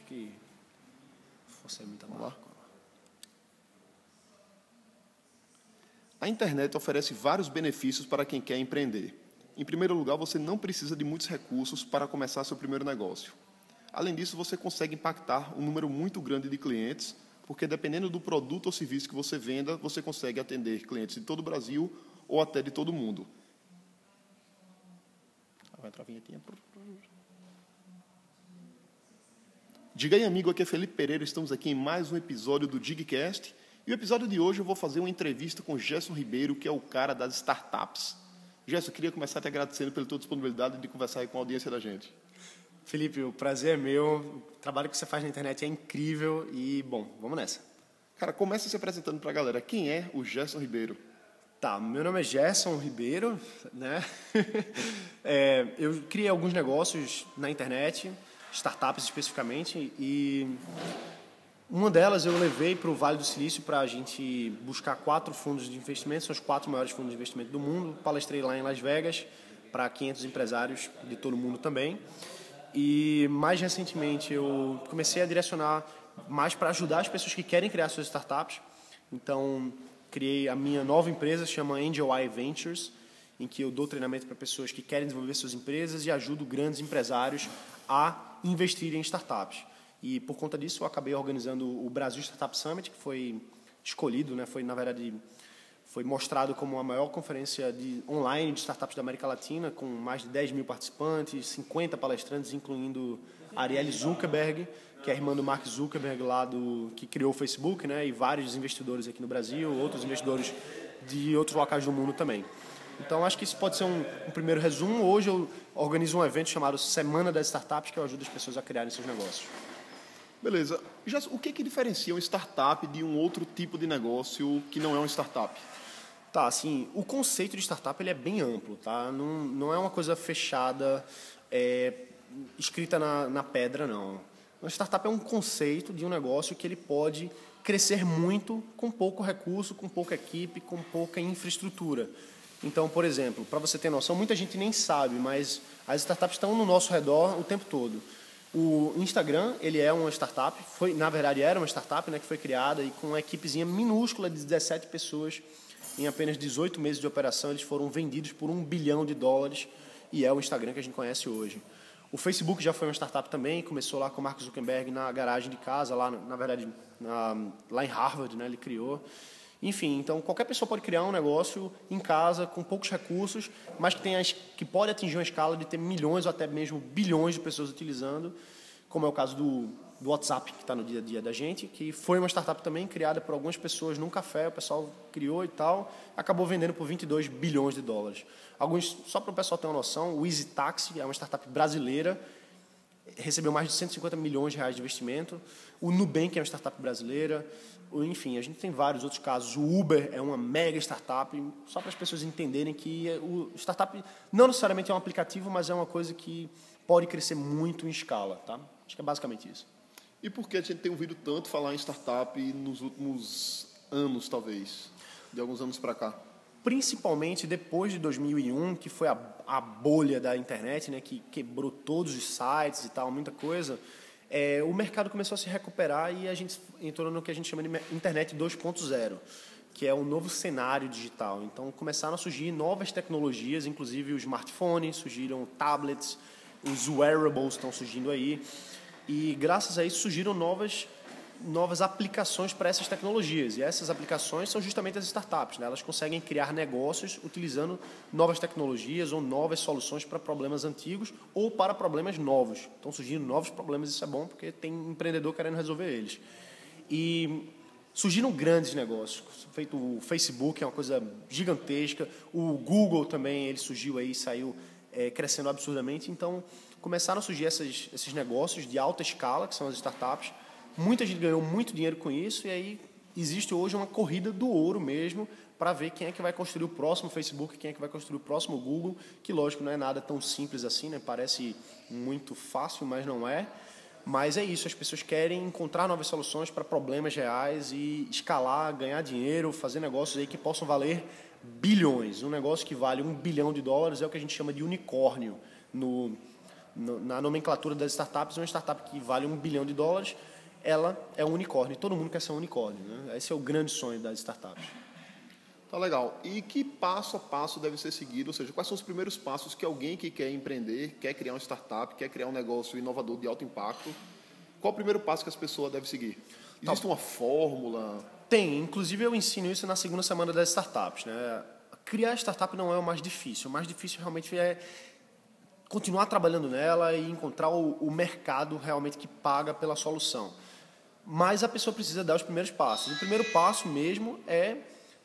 Acho que força é lá. barra. A internet oferece vários benefícios para quem quer empreender. Em primeiro lugar, você não precisa de muitos recursos para começar seu primeiro negócio. Além disso, você consegue impactar um número muito grande de clientes, porque dependendo do produto ou serviço que você venda, você consegue atender clientes de todo o Brasil ou até de todo o mundo. Vai entrar a vinhetinha. Diga aí, amigo, aqui é Felipe Pereira. Estamos aqui em mais um episódio do Digcast. E o episódio de hoje eu vou fazer uma entrevista com Gerson Ribeiro, que é o cara das startups. Gerson, eu queria começar te agradecendo pela tua disponibilidade de conversar aí com a audiência da gente. Felipe, o prazer é meu. O trabalho que você faz na internet é incrível e, bom, vamos nessa. Cara, começa se apresentando para a galera. Quem é o Gerson Ribeiro? Tá, meu nome é Gerson Ribeiro, né? É, eu criei alguns negócios na internet, startups especificamente, e uma delas eu levei para o Vale do Silício para a gente buscar quatro fundos de investimento, são os quatro maiores fundos de investimento do mundo. Palestrei lá em Las Vegas para 500 empresários de todo mundo também. E mais recentemente eu comecei a direcionar mais para ajudar as pessoas que querem criar suas startups. Então, criei a minha nova empresa, chama Angel Eye Ventures, em que eu dou treinamento para pessoas que querem desenvolver suas empresas e ajudo grandes empresários a investir em startups. E por conta disso, eu acabei organizando o Brasil Startup Summit, que foi escolhido, né, foi na verdade foi mostrado como a maior conferência de, online de startups da América Latina, com mais de 10 mil participantes, 50 palestrantes, incluindo Arielle Zuckerberg, que é a irmã do Mark Zuckerberg, lá do, que criou o Facebook, né, e vários investidores aqui no Brasil, outros investidores de outros locais do mundo também. Então, acho que isso pode ser um, um primeiro resumo. Hoje eu organizo um evento chamado Semana das Startups, que eu ajudo as pessoas a criarem seus negócios. Beleza. Gerson, o que, que diferencia uma startup de um outro tipo de negócio que não é uma startup? Tá, assim, o conceito de startup ele é bem amplo, tá? Não, não é uma coisa fechada, é, escrita na, na pedra, não. Uma startup é um conceito de um negócio que ele pode crescer muito com pouco recurso, com pouca equipe, com pouca infraestrutura. Então, por exemplo, para você ter noção, muita gente nem sabe, mas as startups estão no nosso redor o tempo todo. O Instagram, ele é uma startup, foi, na verdade era uma startup, né, que foi criada e com uma equipezinha minúscula de 17 pessoas, em apenas 18 meses de operação, eles foram vendidos por um bilhão de dólares e é o Instagram que a gente conhece hoje. O Facebook já foi uma startup também, começou lá com o Mark Zuckerberg na garagem de casa, lá, na verdade, na, lá em Harvard, né, ele criou. Enfim, então qualquer pessoa pode criar um negócio em casa com poucos recursos, mas que, tenha, que pode atingir uma escala de ter milhões ou até mesmo bilhões de pessoas utilizando, como é o caso do, do WhatsApp, que está no dia a dia da gente, que foi uma startup também criada por algumas pessoas num café, o pessoal criou e tal, acabou vendendo por 22 bilhões de dólares. Alguns, só para o pessoal ter uma noção, o Easy Taxi é uma startup brasileira, recebeu mais de 150 milhões de reais de investimento. O Nubank é uma startup brasileira. Enfim, a gente tem vários outros casos. O Uber é uma mega startup, só para as pessoas entenderem que o startup não necessariamente é um aplicativo, mas é uma coisa que pode crescer muito em escala. Tá? Acho que é basicamente isso. E por que a gente tem ouvido tanto falar em startup nos últimos anos, talvez? De alguns anos para cá? Principalmente depois de 2001, que foi a, a bolha da internet, né, que quebrou todos os sites e tal, muita coisa. É, o mercado começou a se recuperar e a gente entrou no que a gente chama de internet 2.0, que é um novo cenário digital. Então começaram a surgir novas tecnologias, inclusive os smartphones, surgiram tablets, os wearables estão surgindo aí. E graças a isso surgiram novas novas aplicações para essas tecnologias. E essas aplicações são justamente as startups. Né? Elas conseguem criar negócios utilizando novas tecnologias ou novas soluções para problemas antigos ou para problemas novos. Estão surgindo novos problemas, isso é bom porque tem empreendedor querendo resolver eles. E surgiram grandes negócios, feito o Facebook, é uma coisa gigantesca, o Google também, ele surgiu aí, saiu é, crescendo absurdamente, então começaram a surgir essas, esses negócios de alta escala, que são as startups, Muita gente ganhou muito dinheiro com isso e aí existe hoje uma corrida do ouro mesmo para ver quem é que vai construir o próximo Facebook, quem é que vai construir o próximo Google, que lógico não é nada tão simples assim, né? Parece muito fácil, mas não é. Mas é isso, as pessoas querem encontrar novas soluções para problemas reais e escalar, ganhar dinheiro, fazer negócios aí que possam valer bilhões. Um negócio que vale um bilhão de dólares é o que a gente chama de unicórnio no, na nomenclatura das startups, uma startup que vale um bilhão de dólares, ela é um unicórnio. Todo mundo quer ser um unicórnio. Né? Esse é o grande sonho das startups. Tá legal. E que passo a passo deve ser seguido? Ou seja, quais são os primeiros passos que alguém que quer empreender, quer criar uma startup, quer criar um negócio inovador de alto impacto, qual o primeiro passo que as pessoas devem seguir? Existe tá. uma fórmula? Tem. Inclusive, eu ensino isso na segunda semana das startups. Né? Criar startup não é o mais difícil. O mais difícil realmente é continuar trabalhando nela e encontrar o, o mercado realmente que paga pela solução. Mas a pessoa precisa dar os primeiros passos. O primeiro passo mesmo é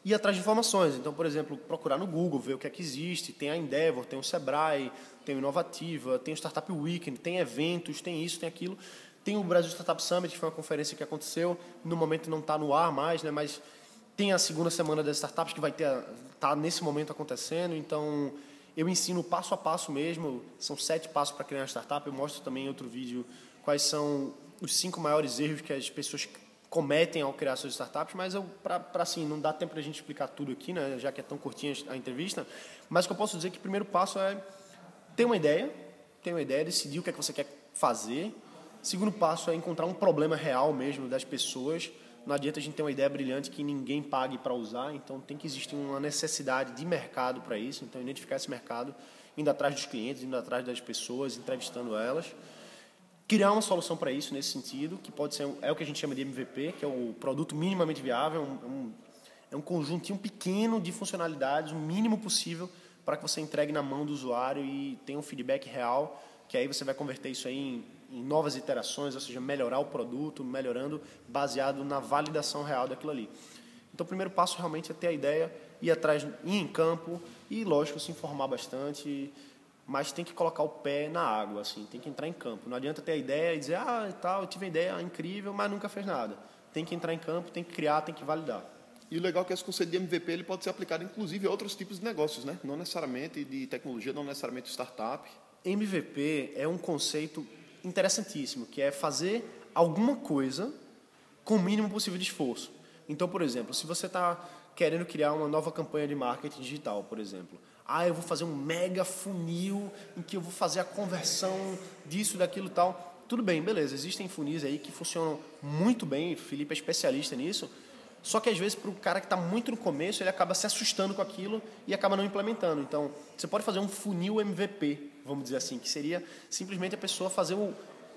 ir atrás de informações. Então, por exemplo, procurar no Google, ver o que é que existe. Tem a Endeavor, tem o Sebrae, tem o Inovativa, tem o Startup Weekend, tem eventos, tem isso, tem aquilo. Tem o Brasil Startup Summit, que foi uma conferência que aconteceu. No momento não está no ar mais, né? mas tem a segunda semana das startups que vai ter tá nesse momento acontecendo. Então, eu ensino passo a passo mesmo. São sete passos para criar uma startup. Eu mostro também em outro vídeo quais são os cinco maiores erros que as pessoas cometem ao criar suas startups, mas para assim, não dá tempo para a gente explicar tudo aqui, né, já que é tão curtinha a entrevista, mas o que eu posso dizer é que o primeiro passo é ter uma ideia, ter uma ideia, decidir o que é que você quer fazer. Segundo passo é encontrar um problema real mesmo das pessoas. Não adianta a gente ter uma ideia brilhante que ninguém pague para usar, então tem que existir uma necessidade de mercado para isso, então identificar esse mercado, indo atrás dos clientes, indo atrás das pessoas, entrevistando elas criar uma solução para isso nesse sentido, que pode ser é o que a gente chama de MVP, que é o produto minimamente viável, um, um, é um conjuntinho pequeno de funcionalidades, o mínimo possível para que você entregue na mão do usuário e tenha um feedback real, que aí você vai converter isso em, em novas iterações, ou seja, melhorar o produto, melhorando baseado na validação real daquilo ali. Então, o primeiro passo realmente é ter a ideia, ir atrás, ir em campo e, lógico, se informar bastante, mas tem que colocar o pé na água, assim, tem que entrar em campo. Não adianta ter a ideia e dizer, ah, tal, eu tive a ideia incrível, mas nunca fez nada. Tem que entrar em campo, tem que criar, tem que validar. E o legal é que esse conceito de MVP ele pode ser aplicado inclusive a outros tipos de negócios, né? Não necessariamente de tecnologia, não necessariamente startup. MVP é um conceito interessantíssimo, que é fazer alguma coisa com o mínimo possível de esforço. Então, por exemplo, se você está querendo criar uma nova campanha de marketing digital, por exemplo, ah, eu vou fazer um mega funil em que eu vou fazer a conversão disso, daquilo tal. Tudo bem, beleza. Existem funis aí que funcionam muito bem, Felipe é especialista nisso. Só que às vezes para o cara que está muito no começo, ele acaba se assustando com aquilo e acaba não implementando. Então, você pode fazer um funil MVP, vamos dizer assim, que seria simplesmente a pessoa fazer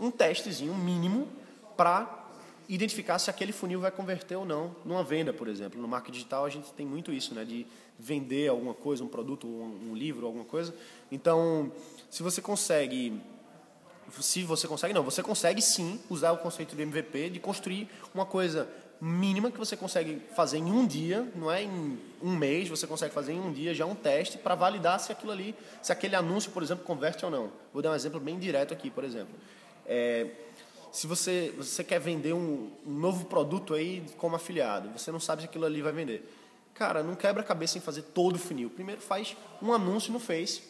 um testezinho mínimo para identificar se aquele funil vai converter ou não numa venda, por exemplo. No marketing digital a gente tem muito isso, né, de vender alguma coisa, um produto, um, livro, alguma coisa. Então, se você consegue se você consegue, não, você consegue sim usar o conceito de MVP, de construir uma coisa mínima que você consegue fazer em um dia, não é em um mês, você consegue fazer em um dia já um teste para validar se aquilo ali, se aquele anúncio, por exemplo, converte ou não. Vou dar um exemplo bem direto aqui, por exemplo. É, se você, você quer vender um, um novo produto aí como afiliado, você não sabe se aquilo ali vai vender. Cara, não quebra a cabeça em fazer todo o funil. Primeiro faz um anúncio no Face,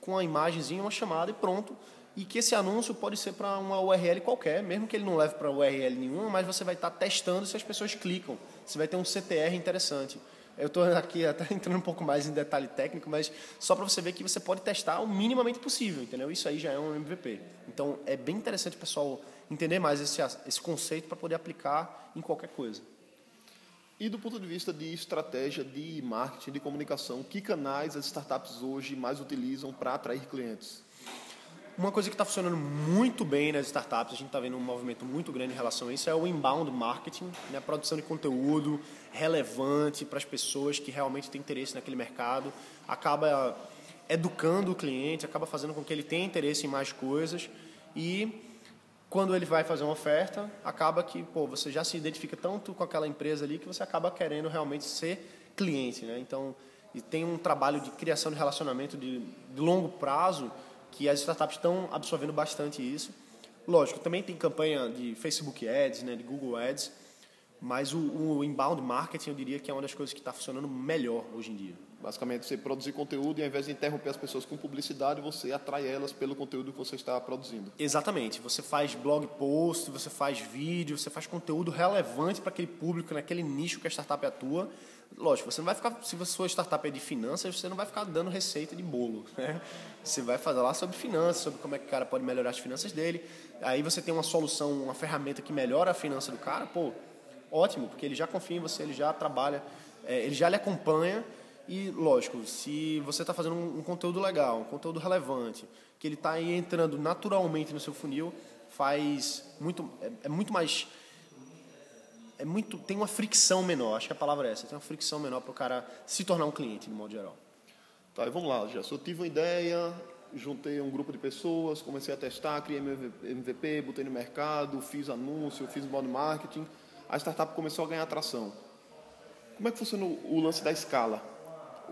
com a imagenzinha, uma chamada e pronto. E que esse anúncio pode ser para uma URL qualquer, mesmo que ele não leve para URL nenhuma, mas você vai estar tá testando se as pessoas clicam. Você vai ter um CTR interessante. Eu estou aqui até entrando um pouco mais em detalhe técnico, mas só para você ver que você pode testar o minimamente possível, entendeu? Isso aí já é um MVP. Então é bem interessante pessoal entender mais esse, esse conceito para poder aplicar em qualquer coisa. E do ponto de vista de estratégia de marketing, de comunicação, que canais as startups hoje mais utilizam para atrair clientes? Uma coisa que está funcionando muito bem nas startups, a gente está vendo um movimento muito grande em relação a isso, é o inbound marketing, né? a produção de conteúdo relevante para as pessoas que realmente têm interesse naquele mercado, acaba educando o cliente, acaba fazendo com que ele tenha interesse em mais coisas e quando ele vai fazer uma oferta, acaba que pô, você já se identifica tanto com aquela empresa ali que você acaba querendo realmente ser cliente. Né? Então, e tem um trabalho de criação de relacionamento de, de longo prazo que as startups estão absorvendo bastante isso. Lógico, também tem campanha de Facebook Ads, né, de Google Ads, mas o, o inbound marketing eu diria que é uma das coisas que está funcionando melhor hoje em dia. Basicamente, você produzir conteúdo e ao invés de interromper as pessoas com publicidade, você atrai elas pelo conteúdo que você está produzindo. Exatamente. Você faz blog post, você faz vídeo, você faz conteúdo relevante para aquele público, naquele nicho que a startup atua, Lógico, você não vai ficar, se a sua startup é de finanças, você não vai ficar dando receita de bolo, né? Você vai falar lá sobre finanças, sobre como é que o cara pode melhorar as finanças dele. Aí você tem uma solução, uma ferramenta que melhora a finança do cara, pô, ótimo, porque ele já confia em você, ele já trabalha, é, ele já lhe acompanha. E, lógico, se você está fazendo um, um, conteúdo legal, um conteúdo relevante, que ele está entrando naturalmente no seu funil, faz muito, é, é muito mais é muito tem uma fricção menor acho que a palavra é essa tem uma fricção menor para o cara se tornar um cliente de modo geral. Tá e vamos lá já eu tive uma ideia juntei um grupo de pessoas comecei a testar criei meu MVP botei no mercado fiz anúncio fiz modo marketing a startup começou a ganhar atração como é que funciona o lance da escala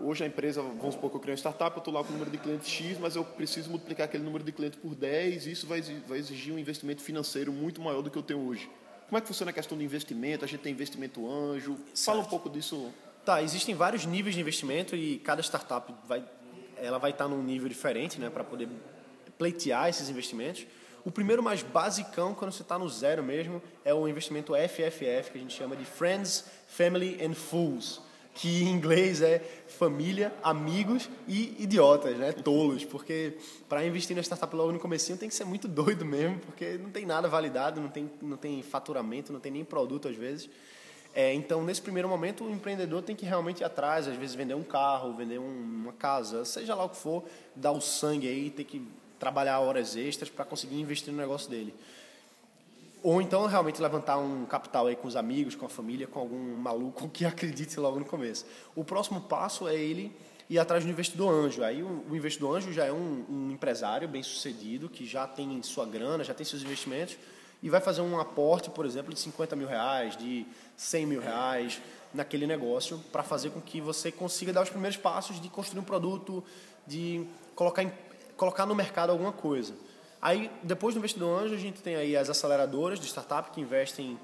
hoje a empresa vamos supor que eu criei uma startup eu estou lá com o número de clientes x mas eu preciso multiplicar aquele número de clientes por 10 e isso vai exigir um investimento financeiro muito maior do que eu tenho hoje como é que funciona a questão do investimento? A gente tem investimento anjo. Fala um pouco disso. Tá, existem vários níveis de investimento e cada startup vai, ela vai estar num nível diferente, né, para poder pleitear esses investimentos. O primeiro mais basicão, quando você está no zero mesmo, é o investimento FFF, que a gente chama de Friends, Family and Fools que em inglês é família, amigos e idiotas, né? Tolos, porque para investir na startup logo no comecinho tem que ser muito doido mesmo, porque não tem nada validado, não tem, não tem faturamento, não tem nem produto às vezes. É, então, nesse primeiro momento, o empreendedor tem que realmente ir atrás, às vezes vender um carro, vender um, uma casa, seja lá o que for, dar o sangue aí, ter que trabalhar horas extras para conseguir investir no negócio dele. Ou então realmente levantar um capital aí com os amigos, com a família, com algum maluco que acredite logo no começo. O próximo passo é ele ir atrás do investidor anjo. Aí o, investidor anjo já é um, um, empresário bem sucedido, que já tem sua grana, já tem seus investimentos, e vai fazer um aporte, por exemplo, de 50 mil reais, de 100 mil reais naquele negócio, para fazer com que você consiga dar os primeiros passos de construir um produto, de colocar, em, colocar no mercado alguma coisa. Aí, depois do investidor anjo, a gente tem aí as aceleradoras de startup que investem,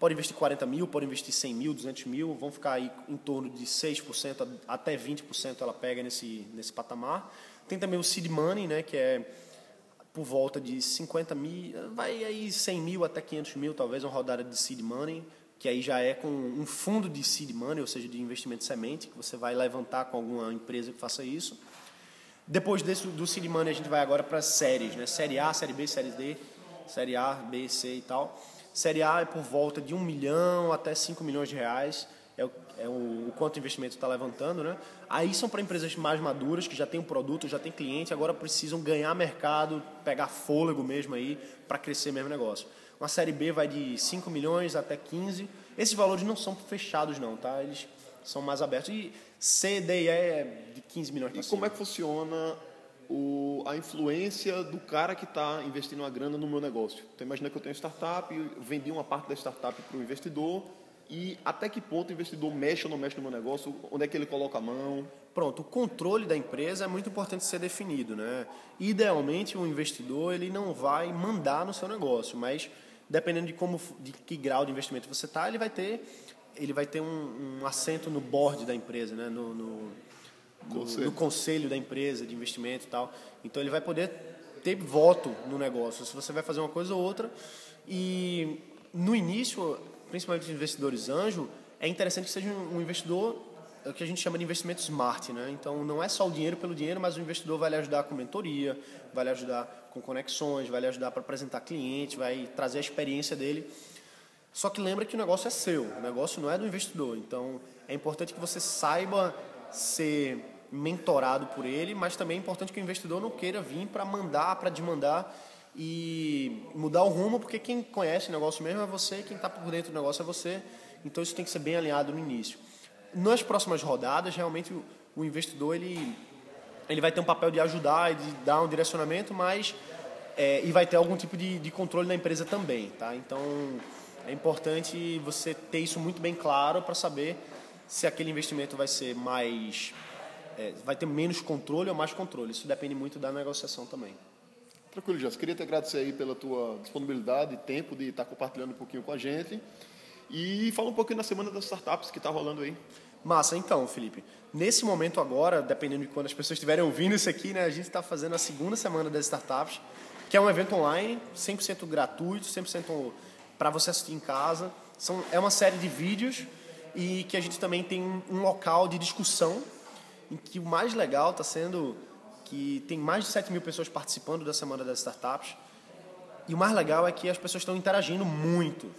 pode investir 40 mil, pode investir 100 mil, 200 mil, vão ficar aí em torno de 6% até 20% ela pega nesse, nesse patamar. Tem também o seed money, né, que é por volta de 50 mil, vai aí 100 mil até 500 mil, talvez, uma rodada de seed money, que aí já é com um fundo de seed money, ou seja, de investimento semente, que você vai levantar com alguma empresa que faça isso. Depois desse, do Money, a gente vai agora para séries, né? Série A, Série B, Série D, Série A, B, C e tal. Série A é por volta de 1 milhão até 5 milhões de reais, é o, é o, o quanto o investimento está levantando, né? Aí são para empresas mais maduras, que já têm um produto, já têm cliente, agora precisam ganhar mercado, pegar fôlego mesmo aí, para crescer mesmo negócio. Uma Série B vai de 5 milhões até 15. Esses valores não são fechados não, tá? Eles são mais abertos. E C, D e E é de 15 milhões E como é que funciona o, a influência do cara que está investindo uma grana no meu negócio? Então, imagina que eu tenho startup, vendi uma parte da startup para o investidor e até que ponto o investidor mexe ou não mexe no meu negócio? Onde é que ele coloca a mão? Pronto, o controle da empresa é muito importante ser definido, né? Idealmente, o investidor ele não vai mandar no seu negócio, mas dependendo de como, de que grau de investimento você está, ele vai ter ele vai ter um, um assento no board da empresa, né? no, no, conselho. no, conselho da empresa de investimento e tal. Então ele vai poder ter voto no negócio, se você vai fazer uma coisa ou outra. E no início, principalmente os investidores anjo, é interessante que seja um investidor é o que a gente chama de investimento smart, né? Então não é só o dinheiro pelo dinheiro, mas o investidor vai lhe ajudar com mentoria, vai lhe ajudar com conexões, vai lhe ajudar para apresentar cliente, vai trazer a experiência dele só que lembra que o negócio é seu, o negócio não é do investidor. Então é importante que você saiba ser mentorado por ele, mas também é importante que o investidor não queira vir para mandar, para demandar e mudar o rumo, porque quem conhece o negócio mesmo é você, quem está por dentro do negócio é você. Então isso tem que ser bem alinhado no início. Nas próximas rodadas, realmente o, investidor ele, ele vai ter um papel de ajudar e de dar um direcionamento, mas é, e vai ter algum tipo de, de controle da empresa também, tá? Então é importante você ter isso muito bem claro para saber se aquele investimento vai ser mais. É, vai ter menos controle ou mais controle. Isso depende muito da negociação também. Tranquilo, Jess. Queria te agradecer aí pela tua disponibilidade e tempo de estar compartilhando um pouquinho com a gente. E fala um pouquinho da Semana das Startups que está rolando aí. Massa, então, Felipe. Nesse momento agora, dependendo de quando as pessoas estiverem ouvindo isso aqui, né, a gente está fazendo a segunda Semana das Startups, que é um evento online, 100% gratuito, 100% para você assistir em casa. São, é uma série de vídeos e que a gente também tem um local de discussão em que o mais legal está sendo que tem mais de 7 mil pessoas participando da Semana das Startups e o mais legal é que as pessoas estão interagindo muito.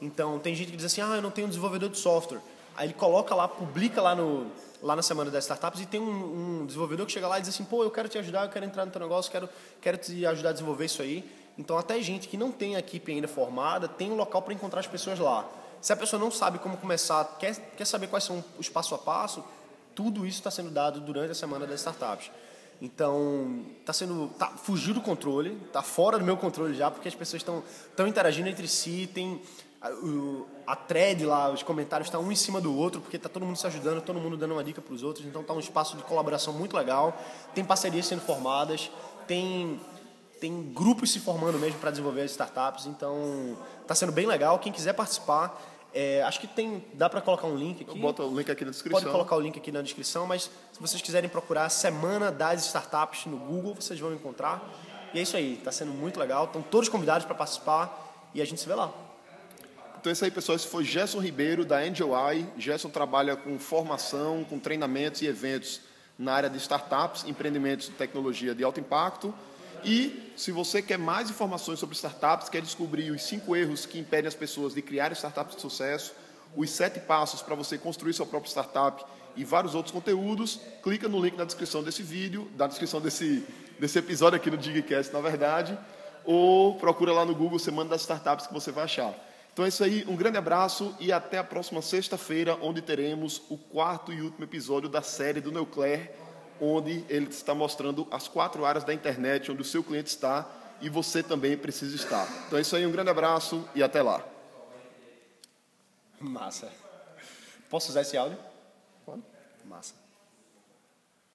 Então, tem gente que diz assim, ah, eu não tenho desenvolvedor de software. Aí ele coloca lá, publica lá, no, lá na Semana das Startups e tem um, um desenvolvedor que chega lá e diz assim, pô, eu quero te ajudar, eu quero entrar no teu negócio, quero, quero te ajudar a desenvolver isso aí. Então, até gente que não tem a equipe ainda formada, tem um local para encontrar as pessoas lá. Se a pessoa não sabe como começar, quer, quer saber quais são os passo a passo, tudo isso está sendo dado durante a Semana das Startups. Então, está sendo. Tá, fugiu do controle, está fora do meu controle já, porque as pessoas estão tão interagindo entre si, tem. A, o, a thread lá, os comentários estão tá um em cima do outro, porque está todo mundo se ajudando, todo mundo dando uma dica para os outros, então está um espaço de colaboração muito legal. Tem parcerias sendo formadas, tem, tem grupos se formando mesmo para desenvolver as startups, então está sendo bem legal. Quem quiser participar, é, acho que tem, dá para colocar um link aqui. Bota o link aqui na descrição. Pode colocar o link aqui na descrição, mas se vocês quiserem procurar Semana das Startups no Google, vocês vão encontrar. E é isso aí, está sendo muito legal. Estão todos convidados para participar e a gente se vê lá. Então é isso aí, pessoal. Esse foi Gerson Ribeiro, da Angel Eye. Gerson trabalha com formação, com treinamentos e eventos na área de startups, empreendimentos de tecnologia de alto impacto. E se você quer mais informações sobre startups, quer descobrir os cinco erros que impedem as pessoas de criar startups de sucesso, os sete passos para você construir sua própria startup e vários outros conteúdos, clica no link na descrição desse vídeo, na descrição desse, desse episódio aqui no Digcast, na verdade, ou procura lá no Google Semana das Startups que você vai achar. Então é isso aí, um grande abraço e até a próxima sexta-feira, onde teremos o quarto e último episódio da série do Neuclair onde ele está mostrando as quatro áreas da internet onde o seu cliente está e você também precisa estar. Então é isso aí, um grande abraço e até lá. Massa. Posso usar esse áudio? Pode. Massa.